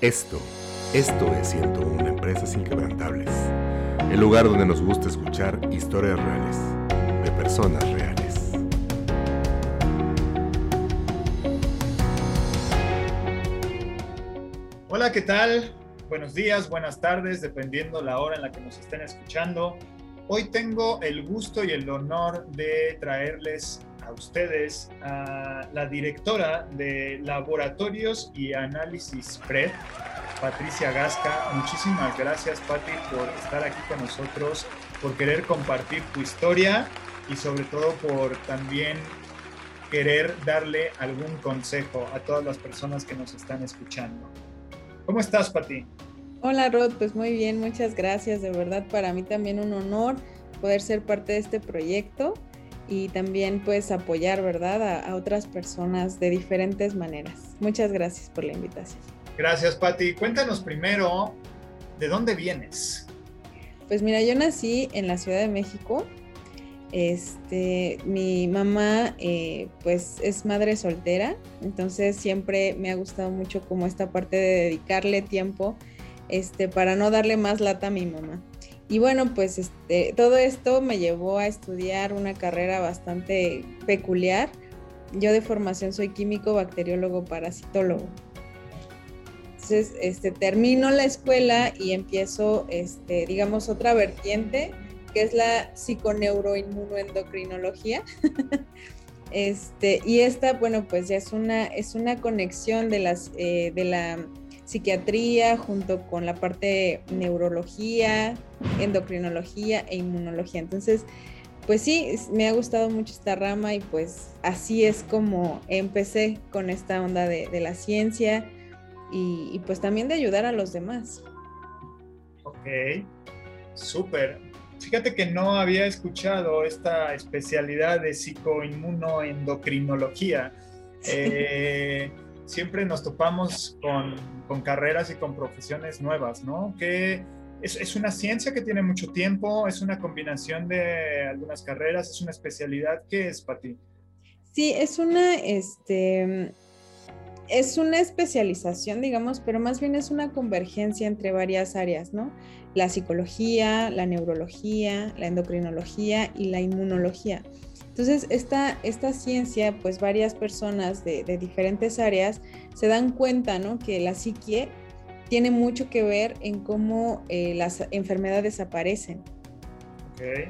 Esto, esto es 101 Empresas Inquebrantables, el lugar donde nos gusta escuchar historias reales, de personas reales. Hola, ¿qué tal? Buenos días, buenas tardes, dependiendo la hora en la que nos estén escuchando. Hoy tengo el gusto y el honor de traerles a ustedes a la directora de Laboratorios y Análisis PRED, Patricia Gasca. Muchísimas gracias, Pati, por estar aquí con nosotros, por querer compartir tu historia y sobre todo por también querer darle algún consejo a todas las personas que nos están escuchando. ¿Cómo estás, Pati? Hola, Rod, pues muy bien, muchas gracias. De verdad, para mí también un honor poder ser parte de este proyecto y también pues apoyar, ¿verdad?, a, otras personas de diferentes maneras. Muchas gracias por la invitación. Gracias, Patti. Cuéntanos primero, ¿de dónde vienes? Pues mira, yo nací en la Ciudad de México. Este, mi mamá, eh, pues es madre soltera, entonces siempre me ha gustado mucho como esta parte de dedicarle tiempo, este, para no darle más lata a mi mamá. Y bueno, pues este, todo esto me llevó a estudiar una carrera bastante peculiar. Yo de formación soy químico, bacteriólogo, parasitólogo. Entonces, este, termino la escuela y empiezo, este, digamos, otra vertiente, que es la psiconeuroinmunoendocrinología. este, y esta, bueno, pues ya es una, es una conexión de, las, eh, de la psiquiatría junto con la parte de neurología, endocrinología e inmunología. Entonces, pues sí, me ha gustado mucho esta rama y pues así es como empecé con esta onda de, la ciencia y, pues también de ayudar a los demás. Ok, súper. Fíjate que no había escuchado esta especialidad de psicoinmunoendocrinología. Eh, siempre nos topamos con, carreras y con profesiones nuevas, ¿no? Que es, es, una ciencia que tiene mucho tiempo, es una combinación de algunas carreras, es una especialidad. ¿Qué es para ti? Sí, es una, este, es una especialización, digamos, pero más bien es una convergencia entre varias áreas, ¿no? La psicología, la neurología, la endocrinología y la inmunología. Entonces, esta, esta ciencia, pues varias personas de, diferentes áreas se dan cuenta, ¿no? Que la psique tiene mucho que ver en cómo eh, las enfermedades aparecen.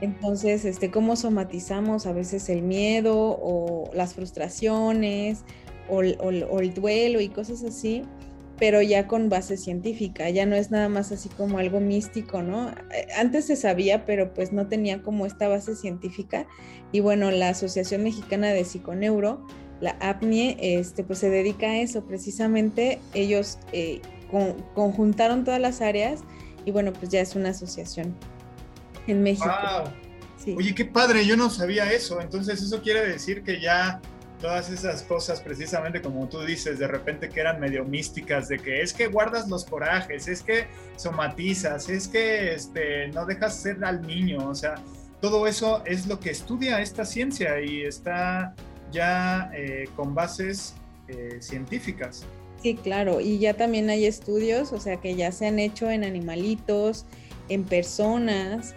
Entonces, este, cómo somatizamos a veces el miedo o las frustraciones o el duelo y cosas así pero ya con base científica, ya no es nada más así como algo místico, ¿no? Eh, antes se sabía, pero pues no tenía como esta base científica. Y bueno, la Asociación Mexicana de Psiconeuro, la APNIE, este, pues se dedica a eso, precisamente ellos eh, conjuntaron todas las áreas y bueno, pues ya es una asociación en México. Wow. Oye, qué padre, yo no sabía eso, entonces eso quiere decir que ya todas esas cosas precisamente como tú dices, de repente que eran medio místicas, de que es que guardas los corajes, es que somatizas, es que este, no dejas ser al niño, o sea, todo eso es lo que estudia esta ciencia y está ya eh, con bases eh, científicas. Sí, claro, y ya también hay estudios, o sea, que ya se han hecho en animalitos, en personas,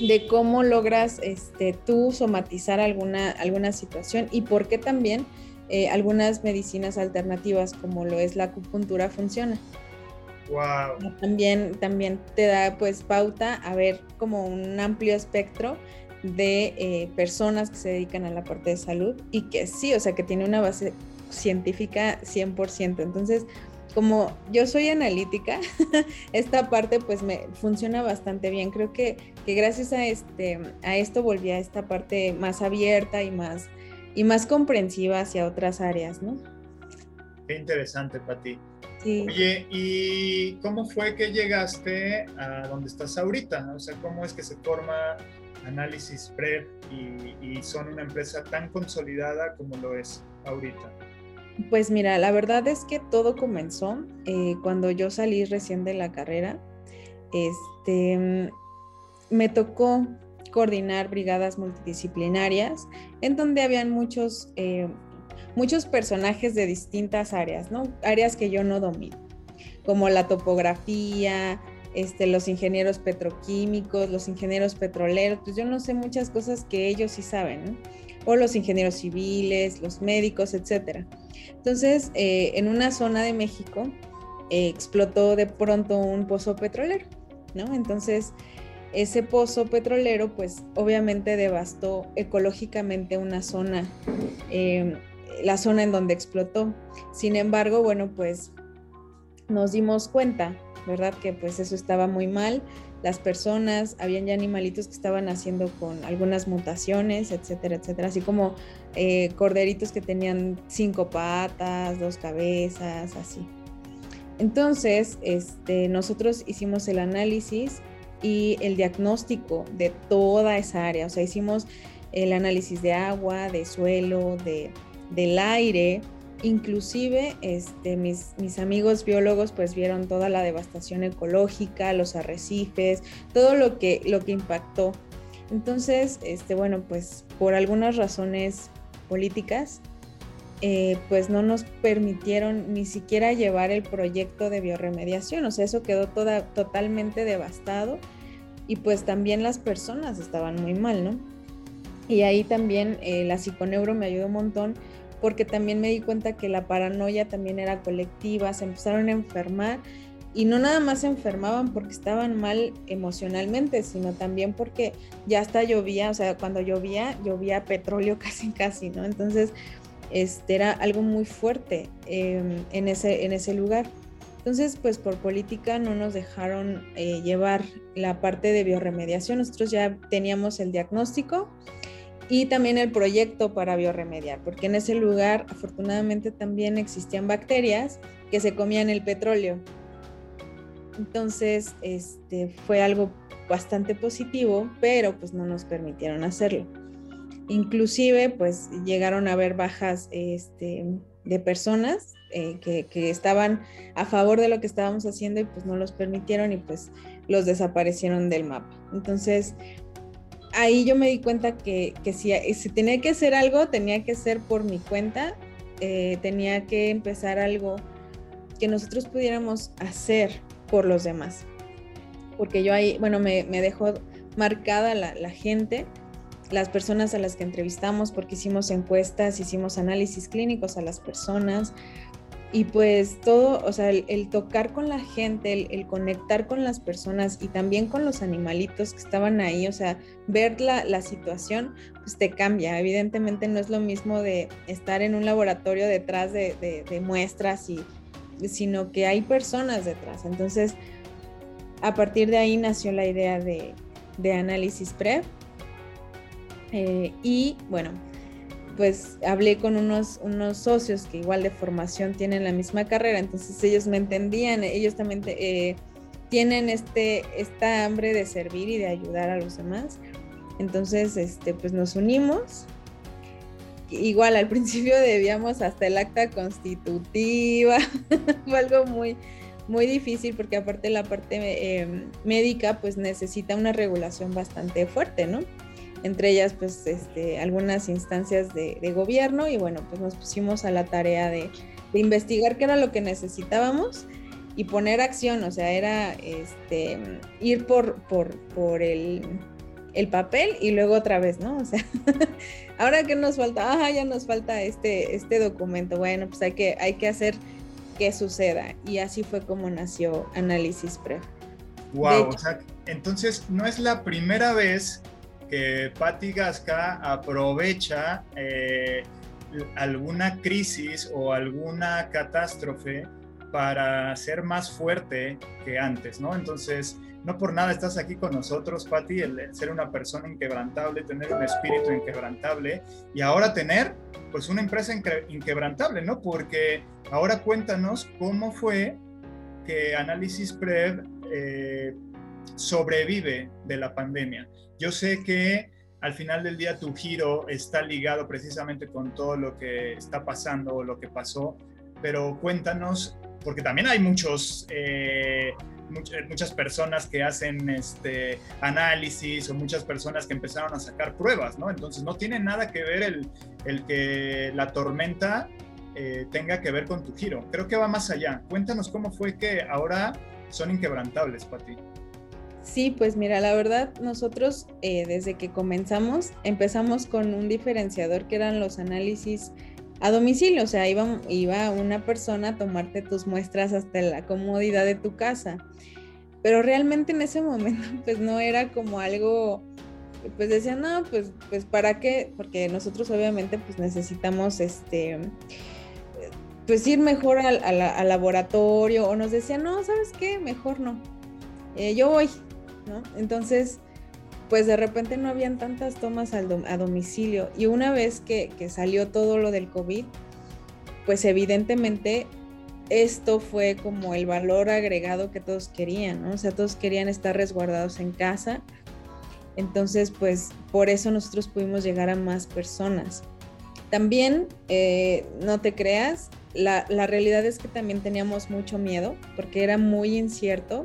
de cómo logras este, tú somatizar alguna, alguna situación y por qué también eh, algunas medicinas alternativas como lo es la acupuntura funciona. Wow. También, también te da pues pauta a ver como un amplio espectro de eh, personas que se dedican a la parte de salud y que sí, o sea, que tiene una base científica 100%. Entonces, como yo soy analítica, esta parte pues me funciona bastante bien. Creo que, que gracias a, este, a esto volví a esta parte más abierta y más, y más comprensiva hacia otras áreas, ¿no? Qué interesante, Pati. Sí. Oye, ¿y cómo fue que llegaste a donde estás ahorita? O sea, ¿cómo es que se forma Análisis Prep y, y son una empresa tan consolidada como lo es ahorita? Pues mira, la verdad es que todo comenzó eh, cuando yo salí recién de la carrera. Este, me tocó coordinar brigadas multidisciplinarias en donde habían muchos, eh, muchos personajes de distintas áreas, ¿no? Áreas que yo no domino. como la topografía, este, los ingenieros petroquímicos, los ingenieros petroleros, pues yo no sé muchas cosas que ellos sí saben, ¿no? o los ingenieros civiles, los médicos, etcétera. Entonces, eh, en una zona de México eh, explotó de pronto un pozo petrolero, ¿no? Entonces, ese pozo petrolero, pues obviamente devastó ecológicamente una zona, em, la zona en donde explotó. Sin embargo, bueno, pues nos dimos cuenta, ¿verdad? Que pues eso estaba muy mal. Las personas, habían ya animalitos que estaban haciendo con algunas mutaciones, etcétera, etcétera, así como eh, corderitos que tenían cinco patas, dos cabezas, así. Entonces, este, nosotros hicimos el análisis y el diagnóstico de toda esa área. O sea, hicimos el análisis de agua, de suelo, de, del aire. Inclusive este, mis, mis amigos biólogos pues vieron toda la devastación ecológica, los arrecifes, todo lo que, lo que impactó. Entonces, este, bueno, pues por algunas razones políticas, eh, pues no nos permitieron ni siquiera llevar el proyecto de bioremediación, o sea, eso quedó toda, totalmente devastado y pues también las personas estaban muy mal, ¿no? Y ahí también eh, la psiconeuro me ayudó un montón porque también me di cuenta que la paranoia también era colectiva, se empezaron a enfermar y no nada más se enfermaban porque estaban mal emocionalmente, sino también porque ya hasta llovía, o sea, cuando llovía, llovía petróleo casi casi, ¿no? Entonces, este, era algo muy fuerte em, en, ese, en ese lugar. Entonces, pues por política no nos dejaron eh, llevar la parte de bioremediación. Nosotros ya teníamos el diagnóstico y también el proyecto para bioremediar, porque en ese lugar afortunadamente también existían bacterias que se comían el petróleo. Entonces, este, fue algo bastante positivo, pero pues no nos permitieron hacerlo. Inclusive, pues llegaron a haber bajas este, de personas eh, que, estaban a favor de lo que estábamos haciendo y pues no los permitieron y pues los desaparecieron del mapa. Entonces, ahí yo me di cuenta que, si, si, tenía que hacer algo, tenía que ser por mi cuenta, eh, tenía que empezar algo que nosotros pudiéramos hacer por los demás. Porque yo ahí, bueno, me, dejó marcada la, la gente las personas a las que entrevistamos, porque hicimos encuestas, hicimos análisis clínicos a las personas. Y pues todo, o sea, el, tocar con la gente, el, conectar con las personas y también con los animalitos que estaban ahí, o sea, ver la, la, situación, pues te cambia. Evidentemente no es lo mismo de estar en un laboratorio detrás de, de, muestras, y, sino que hay personas detrás. Entonces, a partir de ahí nació la idea de, de análisis PREP eh, y bueno, pues hablé con unos, unos socios que igual de formación tienen la misma carrera, entonces ellos me entendían, ellos también eh, tienen este, esta hambre de servir y de ayudar a los demás. Entonces, este, pues nos unimos. Igual al principio debíamos hasta el acta constitutiva, fue algo muy, muy difícil porque aparte la parte eh, médica pues necesita una regulación bastante fuerte, ¿no? Entre ellas pues este, algunas instancias de, gobierno y bueno, pues nos pusimos a la tarea de, investigar qué era lo que necesitábamos y poner acción, o sea, era este, ir por, por, por el, papel y luego otra vez, ¿no? O sea, ahora que nos falta, ah, ya nos falta este, este documento, bueno, pues hay que, hay que hacer que suceda y así fue como nació Análisis Pre. Wow, o sea, entonces no es la primera vez que Patti Gasca aprovecha eh, alguna crisis o alguna catástrofe para ser más fuerte que antes, ¿no? Entonces, no por nada estás aquí con nosotros, Patti, el, ser una persona inquebrantable, tener un espíritu inquebrantable y ahora tener, pues, una empresa inquebrantable, ¿no? Porque ahora cuéntanos cómo fue que Análisis Prev eh, sobrevive de la pandemia. Yo sé que al final del día tu giro está ligado precisamente con todo lo que está pasando o lo que pasó, pero cuéntanos, porque también hay muchos... Eh, muchas personas que hacen este análisis o muchas personas que empezaron a sacar pruebas, ¿no? Entonces no tiene nada que ver el, el que la tormenta eh, tenga que ver con tu giro. Creo que va más allá. Cuéntanos cómo fue que ahora son inquebrantables para ti. Sí, pues mira, la verdad, nosotros eh, desde que comenzamos empezamos con un diferenciador que eran los análisis a domicilio, o sea, iba, iba una persona a tomarte tus muestras hasta la comodidad de tu casa. Pero realmente en ese momento, pues no era como algo, pues decían, no, pues, pues para qué, porque nosotros obviamente pues necesitamos este, pues ir mejor al, laboratorio, o nos decían, no, ¿sabes qué? Mejor no. Eh, yo voy, Entonces, pues de repente no habían tantas tomas a domicilio. Y una vez que, salió todo lo del COVID, pues evidentemente esto fue como el valor agregado que todos querían, ¿no? O sea, todos querían estar resguardados en casa. Entonces, pues por eso nosotros pudimos llegar a más personas. También, eh, no te creas, la realidad es que también teníamos mucho miedo porque era muy incierto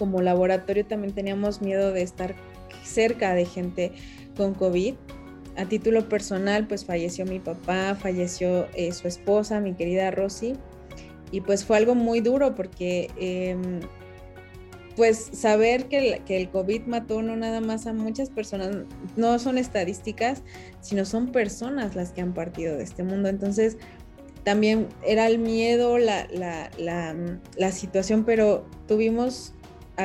como laboratorio también teníamos miedo de estar cerca de gente con COVID. A título personal, pues falleció mi papá, falleció eh, su esposa, mi querida Rosy, y pues fue algo muy duro porque em, pues saber que el, que el, COVID mató no nada más a muchas personas, no son estadísticas, sino son personas las que han partido de este mundo. Entonces, también era el miedo, la, la, la, la situación, pero tuvimos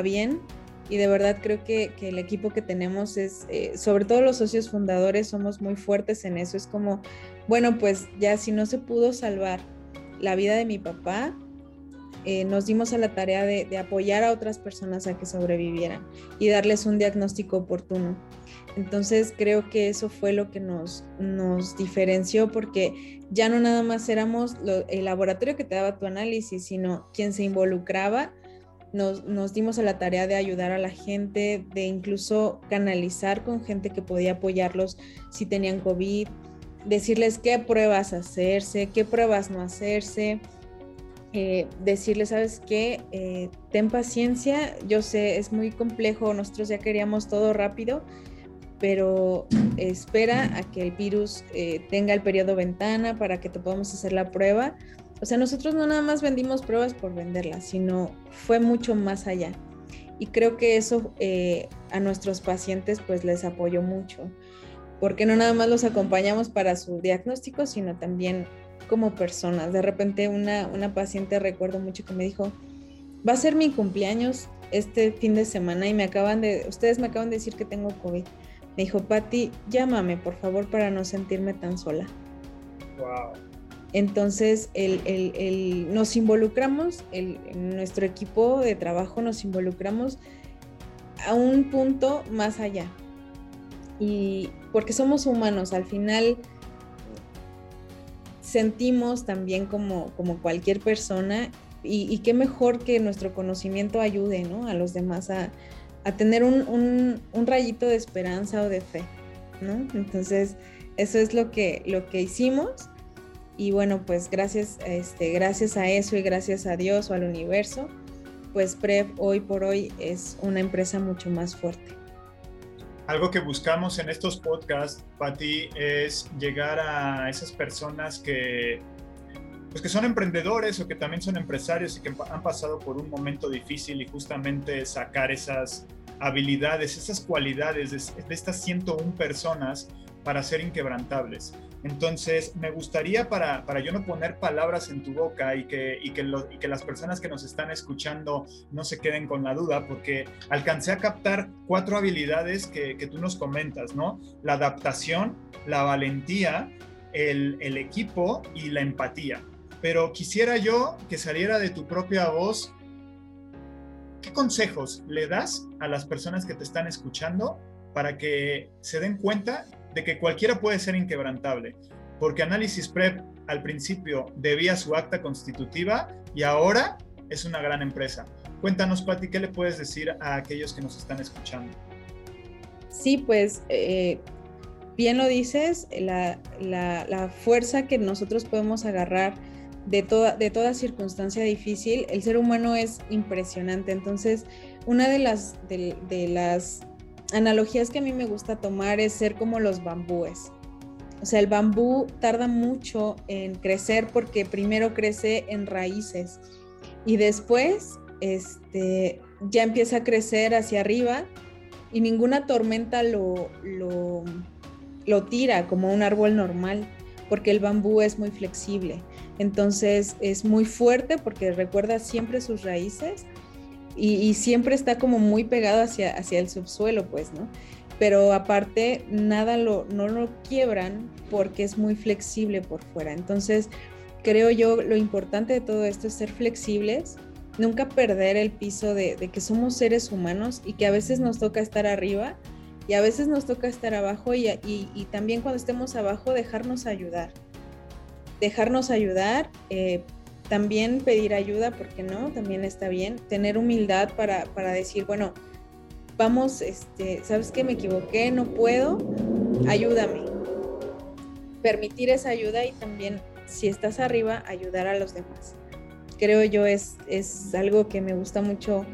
bien y de verdad creo que, el equipo que tenemos es, eh, sobre todo los socios fundadores, somos muy fuertes en eso. Es como, bueno, pues ya si no se pudo salvar la vida de mi papá, eh, nos dimos a la tarea de, de, apoyar a otras personas a que sobrevivieran y darles un diagnóstico oportuno. Entonces creo que eso fue lo que nos, nos diferenció porque ya no nada más éramos el laboratorio que te daba tu análisis, sino quien se involucraba nos, dimos a la tarea de ayudar a la gente, de incluso canalizar con gente que podía apoyarlos si tenían COVID, decirles qué pruebas hacerse, qué pruebas no hacerse, eh, decirles, sabes qué, eh, ten paciencia, yo sé, es muy complejo, nosotros ya queríamos todo rápido, pero espera a que el virus eh, tenga el periodo ventana para que te podamos hacer la prueba o sea, nosotros no nada más vendimos pruebas por venderlas, sino fue mucho más allá. Y creo que eso eh, a nuestros pacientes pues les apoyó mucho, porque no nada más los acompañamos para su diagnóstico, sino también como personas. De repente una, una paciente recuerdo mucho que me dijo, va a ser mi cumpleaños este fin de semana y me acaban de, ustedes me acaban de decir que tengo COVID. Me dijo, Patti, llámame por favor para no sentirme tan sola. Wow. Entonces, nos involucramos, nuestro equipo de trabajo nos involucramos a un punto más allá. Y porque somos humanos, al final sentimos también como, cualquier persona y, qué mejor que nuestro conocimiento ayude a los demás a, tener un, rayito de esperanza o de fe. Entonces, eso es lo que, lo que hicimos y bueno, pues gracias, este, gracias a eso y gracias a Dios o al universo, pues PREP hoy por hoy es una empresa mucho más fuerte. Algo que buscamos en estos podcasts, Patti, es llegar a esas personas que, pues que son emprendedores o que también son empresarios y que han pasado por un momento difícil y justamente sacar esas habilidades, esas cualidades de, de estas 101 personas para ser inquebrantables. Entonces, me gustaría para, para yo no poner palabras en tu boca y que, y, que y que las personas que nos están escuchando no se queden con la duda, porque alcancé a captar cuatro habilidades que, que tú nos comentas, ¿no? La adaptación, la valentía, el, el equipo y la empatía. Pero quisiera yo que saliera de tu propia voz ¿qué consejos le das a las personas que te están escuchando para que se den cuenta de que cualquiera puede ser inquebrantable, porque Análisis Prep al principio debía su acta constitutiva y ahora es una gran empresa. Cuéntanos, Pati, ¿qué le puedes decir a aquellos que nos están escuchando? Sí, pues eh, bien lo dices, la, fuerza que nosotros podemos agarrar de toda, circunstancia difícil, el ser humano es impresionante. Entonces, una de las analogías que a mí me gusta tomar es ser como los bambúes. O sea, el bambú tarda mucho en crecer porque primero crece en raíces y después este, ya empieza a crecer hacia arriba y ninguna tormenta lo, lo, lo tira como un árbol normal porque el bambú es muy flexible. Entonces es muy fuerte porque recuerda siempre sus raíces y, siempre está como muy pegado hacia, hacia el subsuelo, pues, ¿no? Pero aparte, nada lo, no lo quiebran porque es muy flexible por fuera. Entonces, creo yo, lo importante de todo esto es ser flexibles, nunca perder el piso de, que somos seres humanos y que a veces nos toca estar arriba y a veces nos toca estar abajo y, y, también cuando estemos abajo dejarnos ayudar. Dejarnos ayudar, eh, también pedir ayuda, porque no, también está bien. Tener humildad para, para decir, bueno, vamos, este, sabes que me equivoqué, no puedo, ayúdame. Permitir esa ayuda y también, si estás arriba, ayudar a los demás. Creo yo es, es algo que me gusta mucho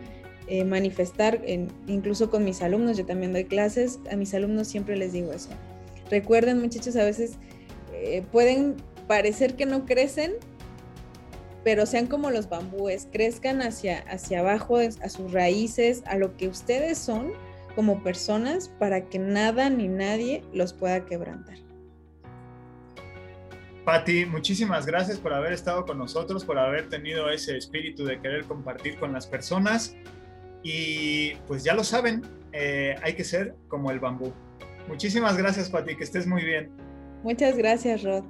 eh, manifestar, incluso con mis alumnos, yo también doy clases, a mis alumnos siempre les digo eso. Recuerden muchachos, a veces eh, pueden parecer que no crecen, pero sean como los bambúes, crezcan hacia, hacia abajo, a sus raíces, a lo que ustedes son como personas para que nada ni nadie los pueda quebrantar. Patti, muchísimas gracias por haber estado con nosotros, por haber tenido ese espíritu de querer compartir con las personas. Y pues ya lo saben, eh, hay que ser como el bambú. Muchísimas gracias, Patti, que estés muy bien. Muchas gracias, Rod.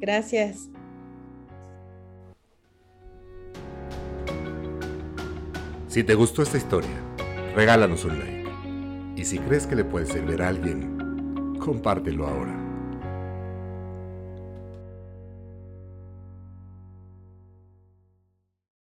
Gracias. Si te gustó esta historia, regálanos un like. Y si crees que le puede servir a alguien, compártelo ahora.